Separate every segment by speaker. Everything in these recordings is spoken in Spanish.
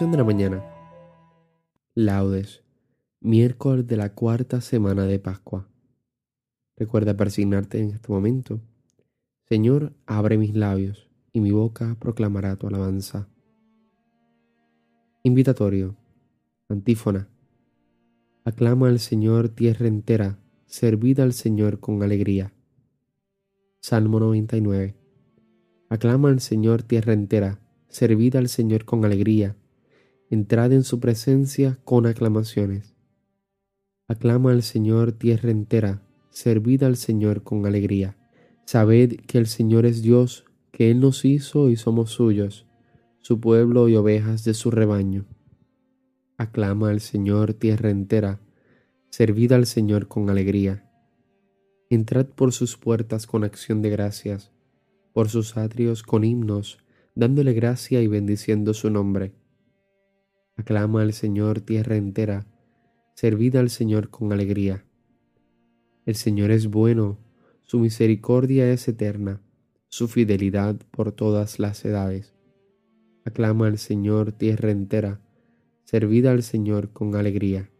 Speaker 1: De la mañana. Laudes, miércoles de la cuarta semana de Pascua. Recuerda persignarte en este momento. Señor, abre mis labios y mi boca proclamará tu alabanza. Invitatorio. Antífona. Aclama al Señor tierra entera, servid al Señor con alegría. Salmo 99. Aclama al Señor tierra entera, servid al Señor con alegría entrad en su presencia con aclamaciones. Aclama al Señor tierra entera, servid al Señor con alegría. Sabed que el Señor es Dios, que Él nos hizo y somos suyos, su pueblo y ovejas de su rebaño. Aclama al Señor tierra entera, servid al Señor con alegría. Entrad por sus puertas con acción de gracias, por sus atrios con himnos, dándole gracia y bendiciendo su nombre Aclama al Señor tierra entera, servid al Señor con alegría. El Señor es bueno, su misericordia es eterna, su fidelidad por todas las edades. Aclama al Señor tierra entera, servid al Señor con alegría.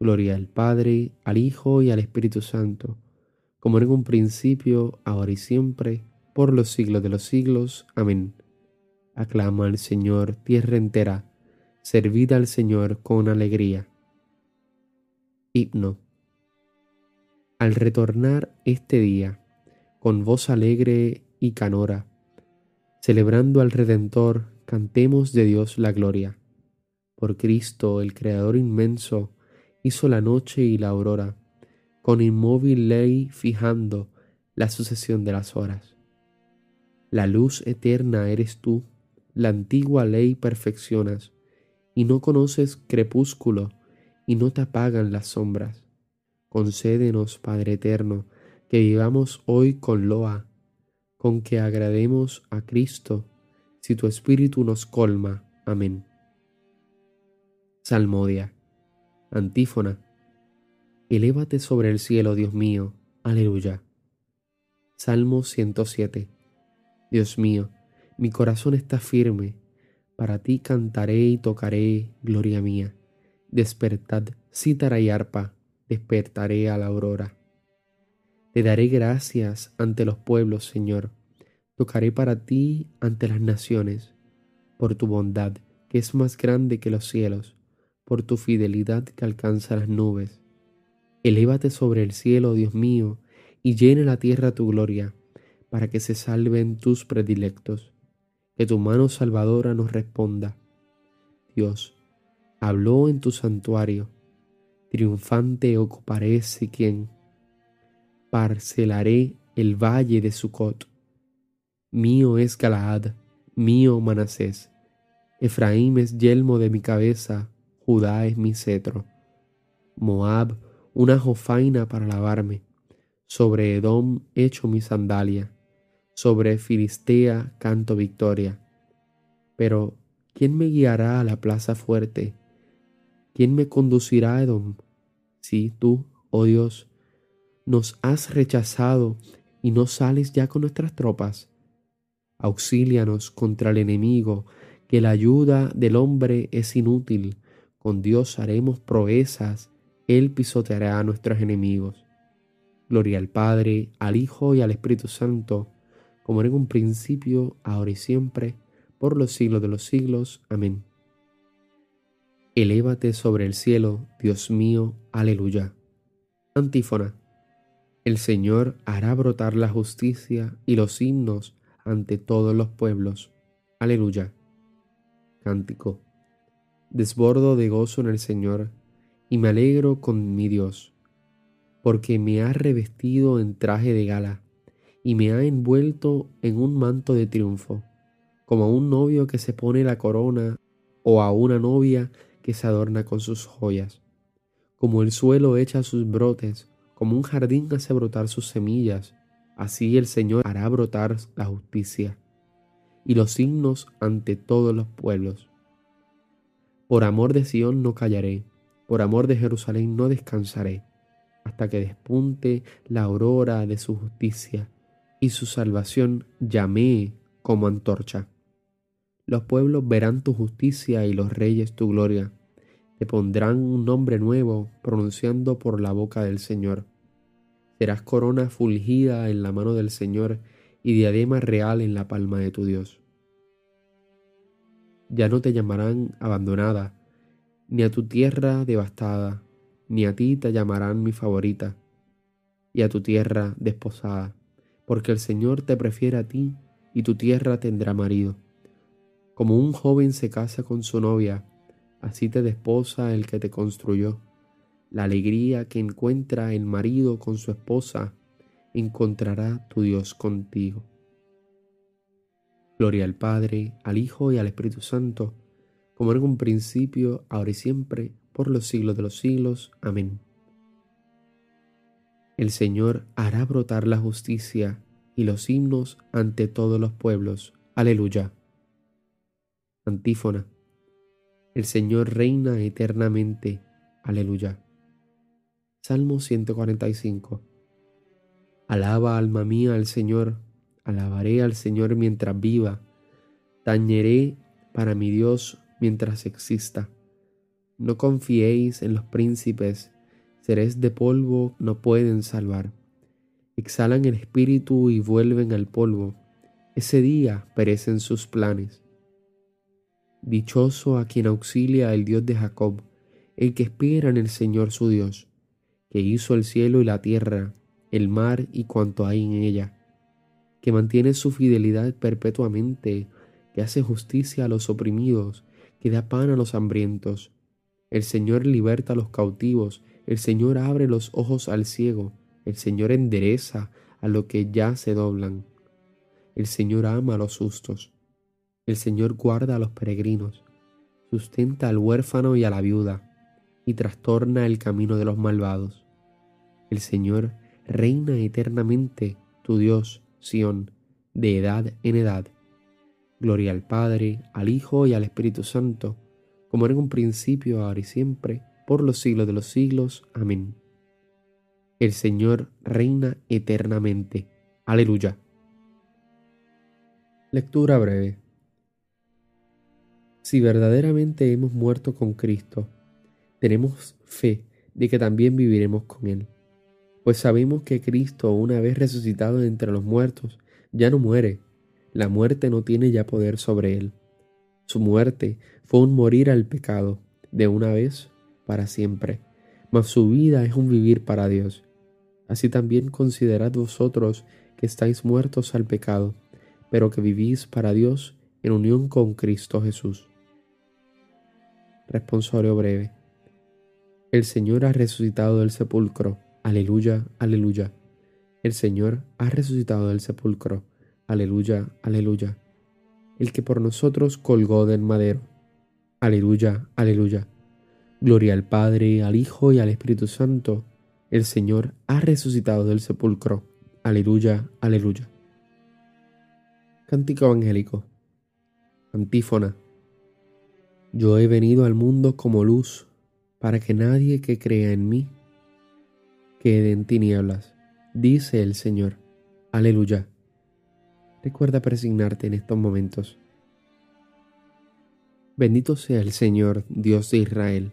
Speaker 1: Gloria al Padre, al Hijo y al Espíritu Santo, como en un principio, ahora y siempre, por los siglos de los siglos. Amén. Aclama al Señor tierra entera, servid al Señor con alegría. Himno. Al retornar este día, con voz alegre y canora, celebrando al Redentor, cantemos de Dios la gloria. Por Cristo, el Creador inmenso, hizo la noche y la aurora, con inmóvil ley fijando la sucesión de las horas. La luz eterna eres tú, la antigua ley perfeccionas, y no conoces crepúsculo, y no te apagan las sombras. Concédenos, Padre eterno, que vivamos hoy con loa, con que agrademos a Cristo, si tu Espíritu nos colma. Amén. Salmodia. Antífona. Elévate sobre el cielo, Dios mío. Aleluya. Salmo 107. Dios mío, mi corazón está firme para ti cantaré y tocaré, gloria mía. Despertad, cítara y arpa, despertaré a la aurora. Te daré gracias ante los pueblos, Señor. Tocaré para ti ante las naciones, por tu bondad, que es más grande que los cielos, por tu fidelidad que alcanza las nubes. Elévate sobre el cielo, Dios mío, y llene la tierra tu gloria, para que se salven tus predilectos que tu mano salvadora nos responda. Dios, habló en tu santuario, triunfante ocuparé quien parcelaré el valle de Sucot. Mío es Galaad, mío Manasés. Efraín es yelmo de mi cabeza, Judá es mi cetro. Moab, una jofaina para lavarme. Sobre Edom echo mi sandalia sobre Filistea canto victoria. Pero, ¿quién me guiará a la plaza fuerte? ¿Quién me conducirá a Edom? Si tú, oh Dios, nos has rechazado y no sales ya con nuestras tropas. Auxílianos contra el enemigo, que la ayuda del hombre es inútil. Con Dios haremos proezas, Él pisoteará a nuestros enemigos. Gloria al Padre, al Hijo y al Espíritu Santo, como en un principio, ahora y siempre, por los siglos de los siglos. Amén. Elévate sobre el cielo, Dios mío, aleluya. Antífona. El Señor hará brotar la justicia y los himnos ante todos los pueblos. Aleluya. Cántico. Desbordo de gozo en el Señor y me alegro con mi Dios, porque me ha revestido en traje de gala y me ha envuelto en un manto de triunfo, como a un novio que se pone la corona o a una novia que se adorna con sus joyas. Como el suelo echa sus brotes, como un jardín hace brotar sus semillas, así el Señor hará brotar la justicia y los signos ante todos los pueblos. Por amor de Sión no callaré, por amor de Jerusalén no descansaré, hasta que despunte la aurora de su justicia y su salvación llamé como antorcha. Los pueblos verán tu justicia y los reyes tu gloria. Te pondrán un nombre nuevo pronunciando por la boca del Señor. Serás corona fulgida en la mano del Señor y diadema real en la palma de tu Dios. Ya no te llamarán abandonada, ni a tu tierra devastada, ni a ti te llamarán mi favorita, y a tu tierra desposada, porque el Señor te prefiere a ti y tu tierra tendrá marido. Como un joven se casa con su novia, así te desposa el que te construyó. La alegría que encuentra el marido con su esposa, encontrará tu Dios contigo. Gloria al Padre, al Hijo y al Espíritu Santo, como en un principio, ahora y siempre, por los siglos de los siglos. Amén. El Señor hará brotar la justicia y los himnos ante todos los pueblos. Aleluya. Antífona. El Señor reina eternamente. Aleluya. Salmo 145. Alaba alma mía al Señor, alabaré al Señor mientras viva, tañeré para mi Dios mientras exista. No confiéis en los príncipes, seres de polvo no pueden salvar. Exhalan el espíritu y vuelven al polvo. Ese día perecen sus planes. Dichoso a quien auxilia el Dios de Jacob, el que espera en el Señor su Dios, que hizo el cielo y la tierra, el mar y cuanto hay en ella, que mantiene su fidelidad perpetuamente, que hace justicia a los oprimidos, que da pan a los hambrientos. El Señor liberta a los cautivos, el Señor abre los ojos al ciego, el Señor endereza a los que ya se doblan. El Señor ama a los justos. El Señor guarda a los peregrinos, sustenta al huérfano y a la viuda, y trastorna el camino de los malvados. El Señor reina eternamente, tu Dios, Sión, de edad en edad. Gloria al Padre, al Hijo y al Espíritu Santo, como en un principio, ahora y siempre, por los siglos de los siglos. Amén. El Señor reina eternamente. Aleluya. Lectura breve. Si verdaderamente hemos muerto con Cristo, tenemos fe de que también viviremos con Él. Pues sabemos que Cristo, una vez resucitado de entre los muertos, ya no muere. La muerte no tiene ya poder sobre Él. Su muerte fue un morir al pecado, de una vez para siempre, mas su vida es un vivir para Dios. Así también considerad vosotros que estáis muertos al pecado, pero que vivís para Dios en unión con Cristo Jesús. Responsorio breve. El Señor ha resucitado del sepulcro. Aleluya, aleluya. El Señor ha resucitado del sepulcro. Aleluya, aleluya. El que por nosotros colgó del madero. Aleluya, aleluya. Gloria al Padre, al Hijo y al Espíritu Santo. El Señor ha resucitado del sepulcro. Aleluya, aleluya. Cántico Evangélico. Antífona. Yo he venido al mundo como luz, para que nadie que crea en mí quede en tinieblas, dice el Señor. Aleluya. Recuerda presignarte en estos momentos. Bendito sea el Señor, Dios de Israel,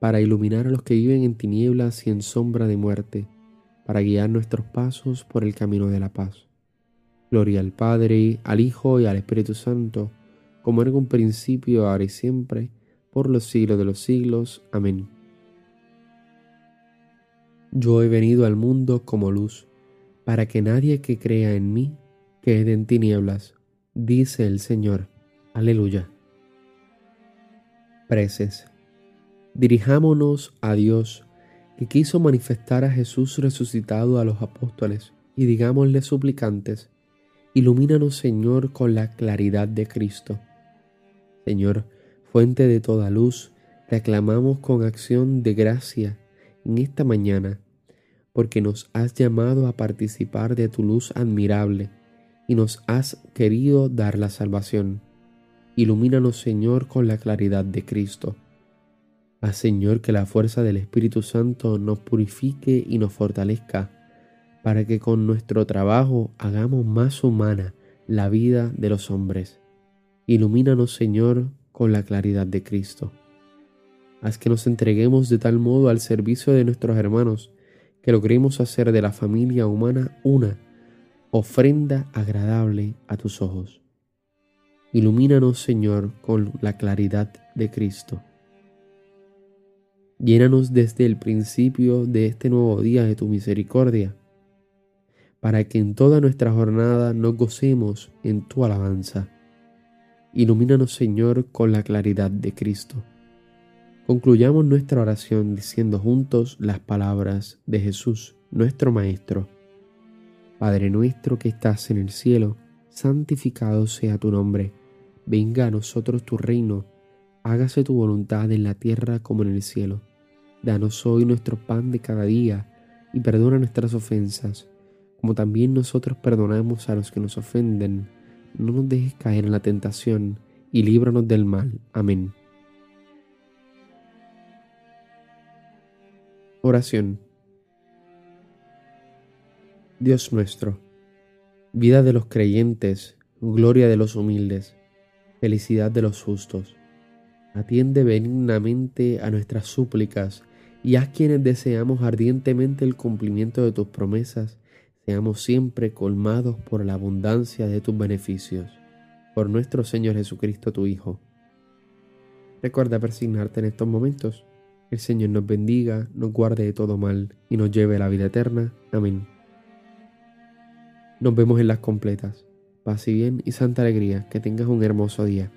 Speaker 1: para iluminar a los que viven en tinieblas y en sombra de muerte, para guiar nuestros pasos por el camino de la paz. Gloria al Padre, al Hijo y al Espíritu Santo, como era un principio, ahora y siempre, por los siglos de los siglos. Amén. Yo he venido al mundo como luz, para que nadie que crea en mí quede en tinieblas, dice el Señor. Aleluya. Preces. Dirijámonos a Dios, que quiso manifestar a Jesús resucitado a los apóstoles, y digámosle suplicantes, ilumínanos Señor con la claridad de Cristo. Señor, fuente de toda luz, te aclamamos con acción de gracia en esta mañana, porque nos has llamado a participar de tu luz admirable y nos has querido dar la salvación. Ilumínanos, Señor, con la claridad de Cristo. Haz, Señor, que la fuerza del Espíritu Santo nos purifique y nos fortalezca, para que con nuestro trabajo hagamos más humana la vida de los hombres. Ilumínanos, Señor, con la claridad de Cristo. Haz que nos entreguemos de tal modo al servicio de nuestros hermanos que logremos hacer de la familia humana una ofrenda agradable a tus ojos. Ilumínanos, Señor, con la claridad de Cristo. Llénanos desde el principio de este nuevo día de tu misericordia, para que en toda nuestra jornada nos gocemos en tu alabanza Ilumínanos, Señor, con la claridad de Cristo. Concluyamos nuestra oración diciendo juntos las palabras de Jesús, nuestro Maestro. Padre nuestro que estás en el cielo, santificado sea tu nombre. Venga a nosotros tu reino. Hágase tu voluntad en la tierra como en el cielo. Danos hoy nuestro pan de cada día y perdona nuestras ofensas, como también nosotros perdonamos a los que nos ofenden no nos dejes caer en la tentación y líbranos del mal. Amén. Oración. Dios nuestro, vida de los creyentes, gloria de los humildes, felicidad de los justos, atiende benignamente a nuestras súplicas y haz quienes deseamos ardientemente el cumplimiento de tus promesas seamos siempre colmados por la abundancia de tus beneficios. Por nuestro Señor Jesucristo, tu Hijo. Recuerda persignarte en estos momentos. El Señor nos bendiga, nos guarde de todo mal y nos lleve a la vida eterna. Amén. Nos vemos en las completas. Paz y bien y santa alegría. Que tengas un hermoso día.